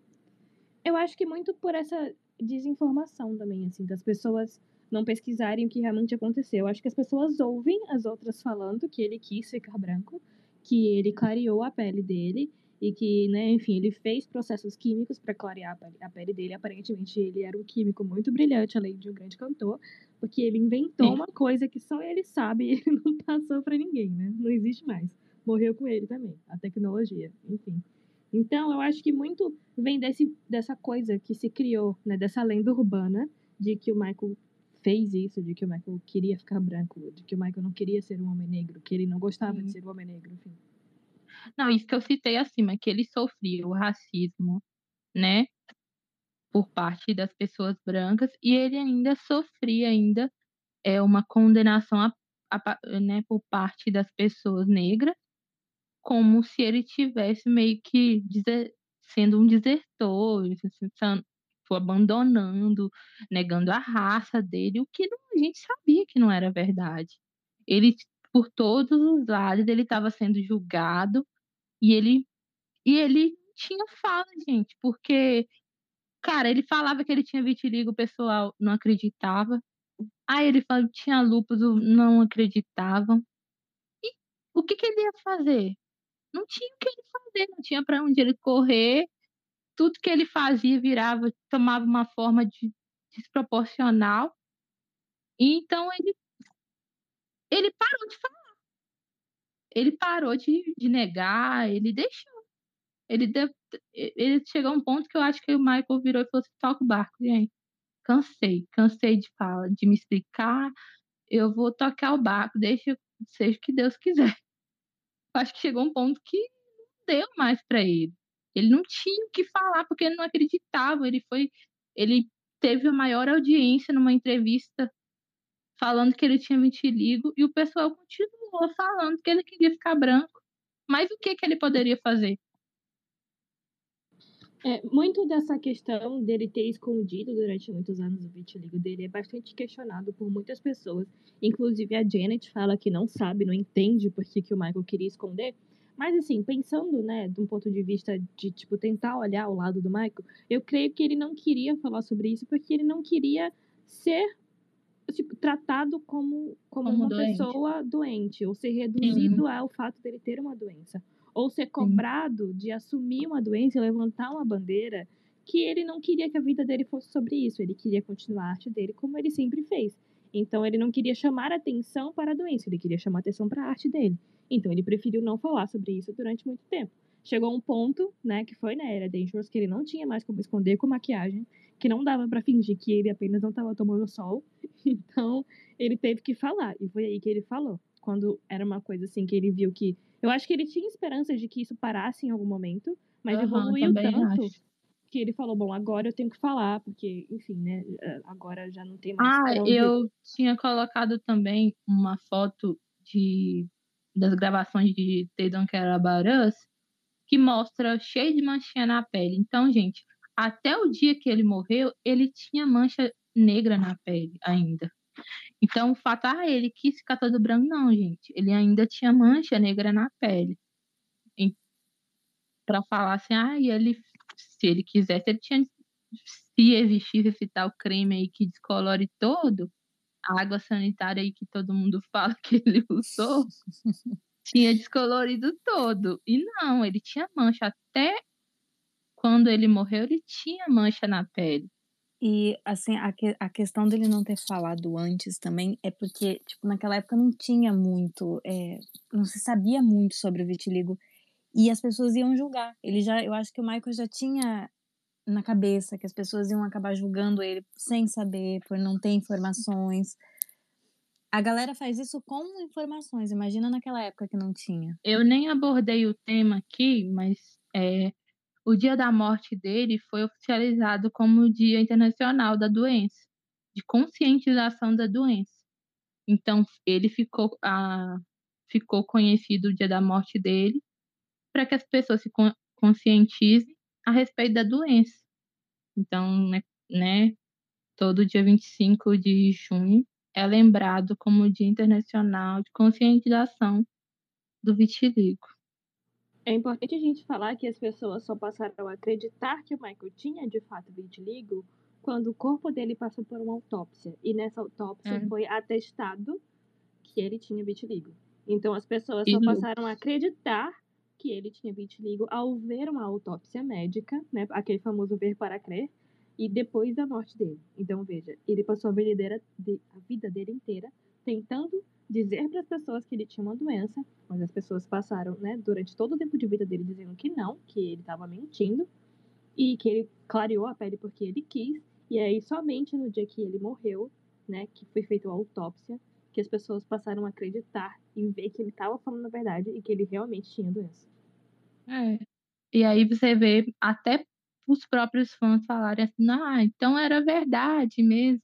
Eu acho que muito por essa desinformação também, assim, das pessoas não pesquisarem o que realmente aconteceu. Eu acho que as pessoas ouvem as outras falando que ele quis ficar branco, que ele clareou a pele dele e que, né, enfim, ele fez processos químicos para clarear a pele, dele. Aparentemente, ele era um químico muito brilhante, além de um grande cantor, porque ele inventou uma coisa que só ele sabe e ele não passou para ninguém, né? Não existe mais. Morreu com ele também, a tecnologia, enfim. Então, eu acho que muito vem desse, dessa coisa que se criou, né, dessa lenda urbana de que o Michael fez isso, de que o Michael queria ficar branco, de que o Michael não queria ser um homem negro, que ele não gostava de Sim. ser um homem negro, enfim. Não, isso que eu citei acima, que ele sofria o racismo, né? Por parte das pessoas brancas, e ele ainda sofria ainda é, uma condenação a, a né, por parte das pessoas negras, como se ele tivesse meio que dese- sendo um desertor, abandonando, negando a raça dele, o que não- a gente sabia que não era verdade. Ele, por todos os lados, ele estava sendo julgado e ele e ele tinha fala, gente, porque cara, ele falava que ele tinha vitiligo, o pessoal não acreditava. Aí ele falava que tinha lúpus, o- não acreditavam. E o que que ele ia fazer? Não tinha o que ele fazer, não tinha para onde ele correr. Tudo que ele fazia virava, tomava uma forma de desproporcional. E então ele ele parou de falar. Ele parou de, de negar, ele deixou. Ele, ele chegou a um ponto que eu acho que o Michael virou e falou assim: toca o barco, gente. Cansei, cansei de falar, de me explicar. Eu vou tocar o barco, deixa seja o que Deus quiser. Eu acho que chegou um ponto que não deu mais para ele. Ele não tinha o que falar porque ele não acreditava. Ele foi, ele teve a maior audiência numa entrevista falando que ele tinha vitiligo e o pessoal continuou falando que ele queria ficar branco. Mas o que que ele poderia fazer? É, muito dessa questão dele ter escondido durante muitos anos o vitiligo dele é bastante questionado por muitas pessoas. Inclusive a Janet fala que não sabe, não entende por que, que o Michael queria esconder. Mas assim, pensando, né, de um ponto de vista de, tipo, tentar olhar o lado do Michael, eu creio que ele não queria falar sobre isso porque ele não queria ser tipo, tratado como, como, Como uma doente. pessoa doente, ou ser reduzido ao fato dele ter uma doença. Ou ser cobrado de assumir uma doença e levantar uma bandeira que ele não queria que a vida dele fosse sobre isso. Ele queria continuar a arte dele como ele sempre fez. Então ele não queria chamar atenção para a doença, ele queria chamar atenção para a arte dele. Então ele preferiu não falar sobre isso durante muito tempo. Chegou um ponto, né, que foi na era Dangerous, que ele não tinha mais como esconder com maquiagem, que não dava para fingir que ele apenas não estava tomando sol. Então ele teve que falar, e foi aí que ele falou. Quando era uma coisa assim que ele viu que. Eu acho que ele tinha esperança de que isso parasse em algum momento, mas Aham, evoluiu tanto acho. que ele falou: bom, agora eu tenho que falar, porque, enfim, né, agora já não tem mais. Ah, pra onde ir." eu tinha colocado também uma foto de das gravações de They Don't Care About Us que mostra cheio de manchinha na pele. Então, gente, até o dia que ele morreu, ele tinha mancha negra na pele ainda. Então, o fato, ah, ele quis ficar todo branco, não, gente. Ele ainda tinha mancha negra na pele. Pra falar assim, ah, ele, se ele quisesse, ele tinha. Se existisse esse tal creme aí que descolore todo, a água sanitária aí que todo mundo fala que ele usou, tinha descolorido todo. E não, ele tinha mancha. Até quando ele morreu, ele tinha mancha na pele. E, assim, a, que- a questão dele não ter falado antes também é porque, tipo, naquela época não tinha muito, é, não se sabia muito sobre o vitiligo e as pessoas iam julgar. Ele já, eu acho que o Michael já tinha na cabeça que as pessoas iam acabar julgando ele sem saber, por não ter informações. A galera faz isso com informações, imagina naquela época que não tinha. Eu nem abordei o tema aqui, mas é, o dia da morte dele foi oficializado como o Dia Internacional da Doença, de conscientização da doença. Então, ele ficou, ah, ficou conhecido o dia da morte dele para que as pessoas se con- conscientizem a respeito da doença. Então, né, né, todo dia 25 de junho é lembrado como o Dia Internacional de Conscientização do Vitiligo. É importante a gente falar que as pessoas só passaram a acreditar que o Michael tinha de fato vitiligo quando o corpo dele passou por uma autópsia. E nessa autópsia É. foi atestado que ele tinha vitiligo. Então as pessoas E só passaram a acreditar que ele tinha vitiligo ao ver uma autópsia médica, né, aquele famoso ver para crer, e depois da morte dele. Então veja, ele passou a vida, de- a vida dele inteira tentando dizer para as pessoas que ele tinha uma doença, mas as pessoas passaram, né, durante todo o tempo de vida dele dizendo que não, que ele estava mentindo e que ele clareou a pele porque ele quis. E aí somente no dia que ele morreu, né, que foi feita a autópsia, que as pessoas passaram a acreditar e ver que ele estava falando a verdade e que ele realmente tinha doença. É. E aí você vê até os próprios fãs falarem assim, ah, então era verdade mesmo.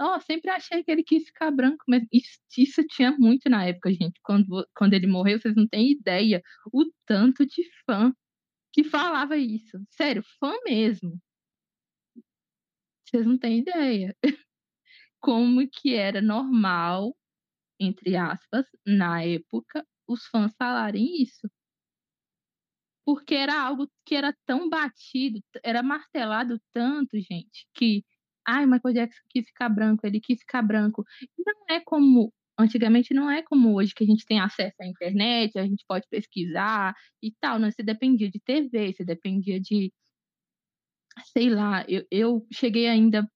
Ó, sempre achei que ele quis ficar branco, mas isso, isso tinha muito na época, gente. Quando, quando ele morreu, vocês não têm ideia o tanto de fã que falava isso. Sério, fã mesmo. Vocês não têm ideia. Como que era normal, entre aspas, na época, os fãs falarem isso porque era algo que era tão batido, era martelado tanto, gente, que ai, Michael Jackson quis ficar branco, ele quis ficar branco. Não é como antigamente não é como hoje que a gente tem acesso à internet, a gente pode pesquisar e tal, né? Você dependia de TV, você dependia de sei lá, eu, eu cheguei ainda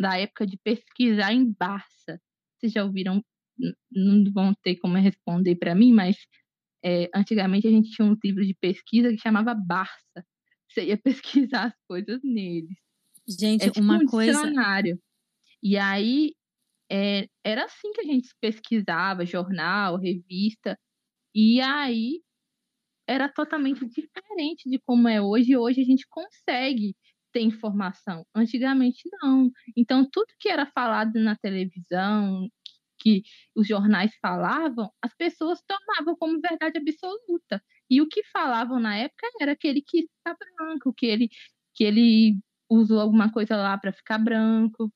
da época de pesquisar em Barça. Vocês já ouviram? Não vão ter como responder para mim, mas é, antigamente a gente tinha uns livros de pesquisa que chamava Barça. Você ia pesquisar as coisas neles. Gente, É tipo uma um coisa. dicionário. E aí é, era assim que a gente pesquisava, jornal, revista, e aí era totalmente diferente de como é hoje. Hoje a gente consegue ter informação. Antigamente não. Então tudo que era falado na televisão, que os jornais falavam, as pessoas tomavam como verdade absoluta. E o que falavam na época era que ele quis ficar branco, que ele que ele usou alguma coisa lá para ficar branco.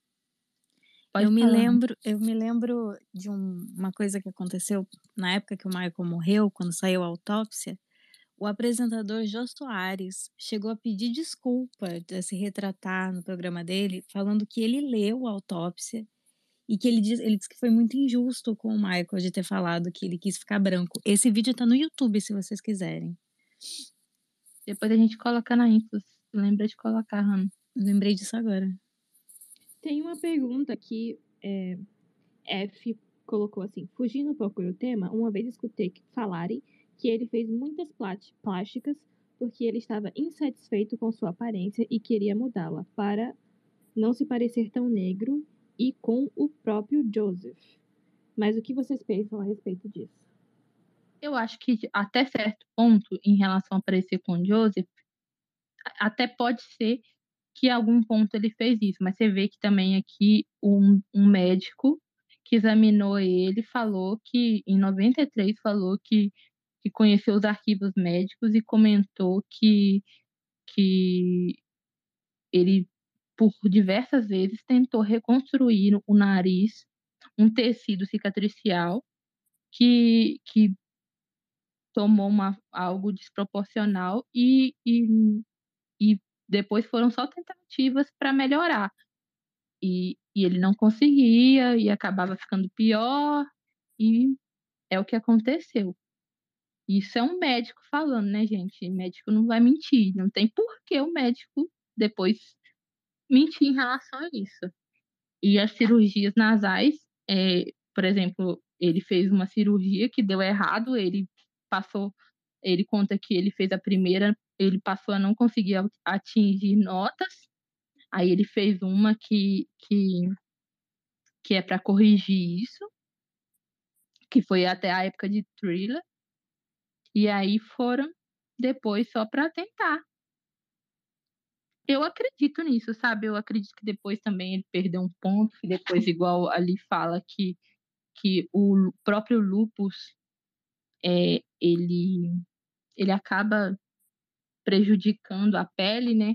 Pode eu falar. me lembro, eu me lembro de um, uma coisa que aconteceu na época que o Michael morreu, quando saiu a autópsia. O apresentador Jô Soares chegou a pedir desculpa, a se retratar no programa dele, falando que ele leu a autópsia e que ele diz, ele disse que foi muito injusto com o Michael de ter falado que ele quis ficar branco. Esse vídeo tá no YouTube, se vocês quiserem. Depois a gente coloca na info. Lembra de colocar, Hannah. Lembrei disso agora. Tem uma pergunta que é, F colocou assim: fugindo um pouco do tema, uma vez escutei falarem que ele fez muitas plásticas porque ele estava insatisfeito com sua aparência e queria mudá-la para não se parecer tão negro e com o próprio Joseph. Mas o que vocês pensam a respeito disso? Eu acho que até certo ponto, em relação a parecer com o Joseph, até pode ser que algum ponto ele fez isso, mas você vê que também aqui um, um médico que examinou ele falou que, em 93, falou que, que conheceu os arquivos médicos e comentou que, que ele por diversas vezes tentou reconstruir o nariz, um tecido cicatricial que, que tomou uma, algo desproporcional e, e, e depois foram só tentativas para melhorar. E, e ele não conseguia e acabava ficando pior e é o que aconteceu. Isso é um médico falando, né, gente? Médico não vai mentir. Não tem por que o médico depois mentir em relação a isso. E as cirurgias nasais, é, por exemplo, ele fez uma cirurgia que deu errado, ele passou, ele conta que ele fez a primeira, ele passou a não conseguir atingir notas, aí ele fez uma que, que, que é para corrigir isso, que foi até a época de thriller, e aí foram depois só para tentar eu acredito nisso, sabe? Eu acredito que depois também ele perdeu um ponto, que depois, igual ali fala que, que o próprio lupus é, ele, ele acaba prejudicando a pele, né?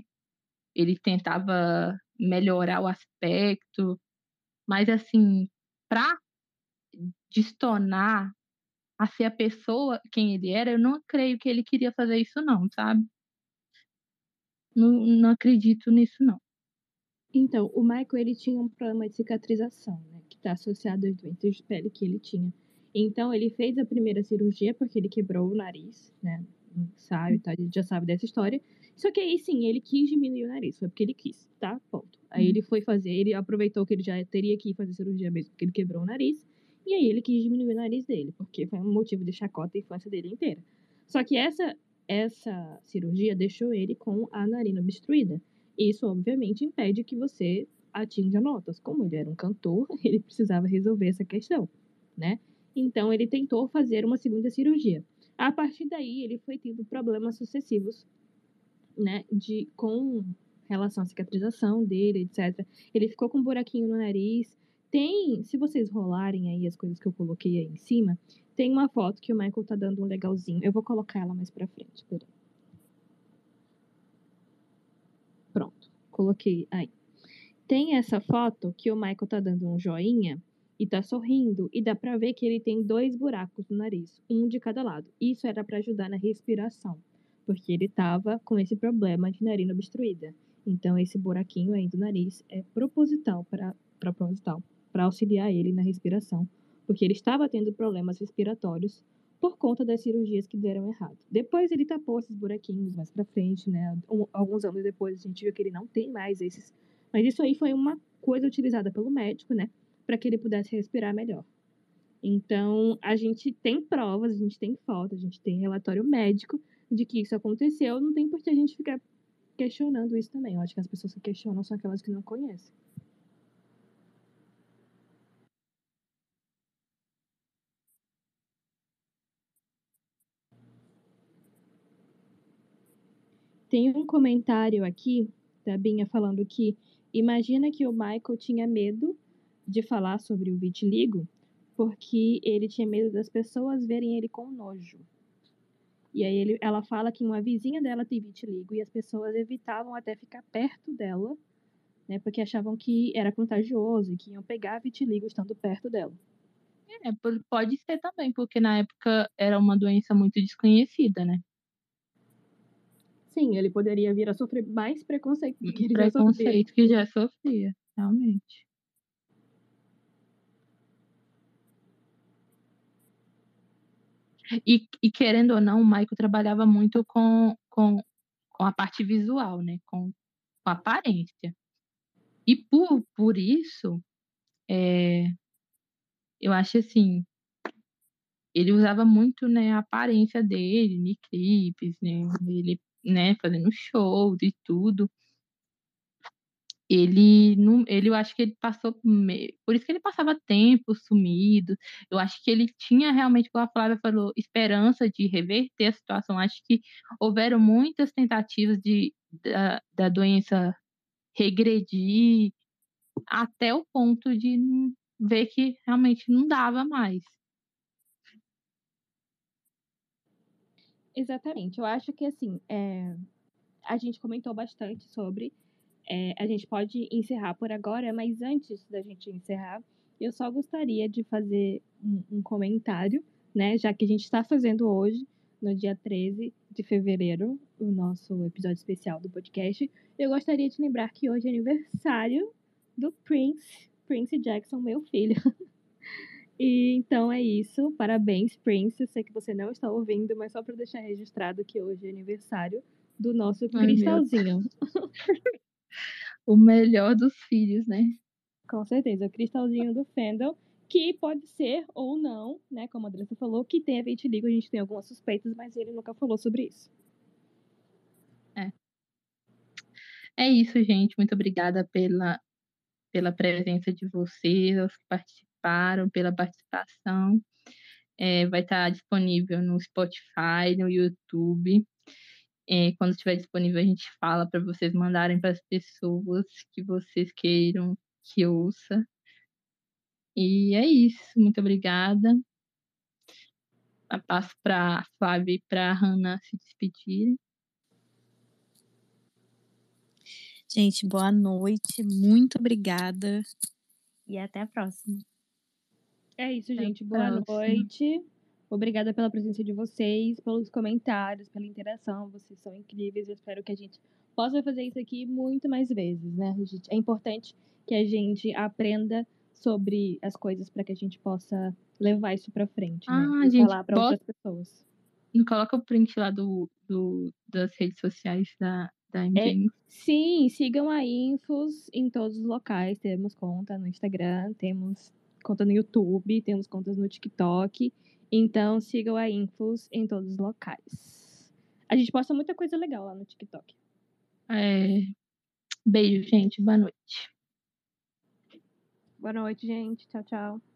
Ele tentava melhorar o aspecto, mas assim, para destonar a ser a pessoa quem ele era, eu não creio que ele queria fazer isso não, sabe? Não, não acredito nisso, não. Então, o Michael ele tinha um problema de cicatrização, né, que está associado às doenças de pele que ele tinha. Então, ele fez a primeira cirurgia porque ele quebrou o nariz, né, ensaio, tá, a gente já sabe dessa história. Só que aí sim, ele quis diminuir o nariz, foi porque ele quis, tá? Ponto. Aí ele foi fazer, ele aproveitou que ele já teria que ir fazer cirurgia mesmo, porque ele quebrou o nariz, e aí ele quis diminuir o nariz dele, porque foi um motivo de chacota a infância dele inteira. Só que essa essa cirurgia deixou ele com a narina obstruída. Isso, obviamente, impede que você atinja notas. Como ele era um cantor, ele precisava resolver essa questão, né? Então, ele tentou fazer uma segunda cirurgia. A partir daí, ele foi tendo problemas sucessivos, né, de, com relação à cicatrização dele, etc. Ele ficou com um buraquinho no nariz. Tem, se vocês rolarem aí as coisas que eu coloquei aí em cima, tem uma foto que o Michael tá dando um legalzinho. Eu vou colocar ela mais pra frente. Pronto, coloquei aí. Tem essa foto que o Michael tá dando um joinha e tá sorrindo e dá pra ver que ele tem dois buracos no nariz, um de cada lado. Isso era para ajudar na respiração, porque ele tava com esse problema de narina obstruída. Então esse buraquinho aí do nariz é proposital para proposital para auxiliar ele na respiração porque ele estava tendo problemas respiratórios por conta das cirurgias que deram errado. Depois ele tapou esses buraquinhos mais para frente, né? Alguns anos depois a gente viu que ele não tem mais esses. Mas isso aí foi uma coisa utilizada pelo médico, né? Para que ele pudesse respirar melhor. Então, a gente tem provas, a gente tem fotos, a gente tem relatório médico de que isso aconteceu. Não tem por que a gente ficar questionando isso também. Eu acho que as pessoas que questionam são aquelas que não conhecem. Tem um comentário aqui da Binha falando que imagina que o Michael tinha medo de falar sobre o vitiligo porque ele tinha medo das pessoas verem ele com nojo. E aí ele, ela fala que uma vizinha dela tem vitiligo e as pessoas evitavam até ficar perto dela, né, porque achavam que era contagioso e que iam pegar vitiligo estando perto dela. É, pode ser também, porque na época era uma doença muito desconhecida, né? Sim, ele poderia vir a sofrer mais preconceito do que ele preconceito já que já sofria, realmente. E, e, querendo ou não, o Michael trabalhava muito com, com, com a parte visual, né? Com, com aparência. E por, por isso, é, eu acho assim, ele usava muito né, a aparência dele, em clipes, né? Ele né, fazendo shows e tudo. Ele ele eu acho que ele passou por isso que ele passava tempo sumido. Eu acho que ele tinha realmente, como a Flávia falou, esperança de reverter a situação. Acho que houveram muitas tentativas de da, da doença regredir até o ponto de ver que realmente não dava mais. Exatamente. Eu acho que assim, é, a gente comentou bastante sobre. É, a gente pode encerrar por agora, mas antes da gente encerrar, eu só gostaria de fazer um, um comentário, né? Já que a gente está fazendo hoje, no dia 13 de fevereiro, o nosso episódio especial do podcast. Eu gostaria de lembrar que hoje é aniversário do Prince, Prince Jackson, meu filho. E então é isso. Parabéns, Prince. Eu sei que você não está ouvindo, mas só para deixar registrado que hoje é aniversário do nosso Ai, Cristalzinho. o melhor dos filhos, né? Com certeza, o Cristalzinho do Fandom, que pode ser ou não, né? Como a Andressa falou, que tem a vitiligo. A gente tem algumas suspeitas, mas ele nunca falou sobre isso. É. É isso, gente. Muito obrigada pela, pela presença de vocês, aos que participaram participaram, pela participação. É, vai estar disponível no Spotify, no YouTube. É, quando estiver disponível, a gente fala para vocês mandarem para as pessoas que vocês queiram que ouça. E é isso. Muito obrigada. Eu passo para a Flávia e para a Hanna se despedirem. Gente, boa noite. Muito obrigada. E até a próxima. É isso, gente. Boa noite. Obrigada pela presença de vocês, pelos comentários, pela interação. Vocês são incríveis. Eu espero que a gente possa fazer isso aqui muito mais vezes, né? É importante que a gente aprenda sobre as coisas para que a gente possa levar isso para frente, né? Ah, e gente, falar para outras pessoas. Coloca o print lá do, do das redes sociais da, da. É, sim, sigam a Infos em todos os locais. Temos conta no Instagram, temos conta no YouTube, temos contas no TikTok. Então sigam a Infos em todos os locais. A gente posta muita coisa legal lá no TikTok. É... Beijo, gente. Boa noite. Boa noite, gente. Tchau, tchau.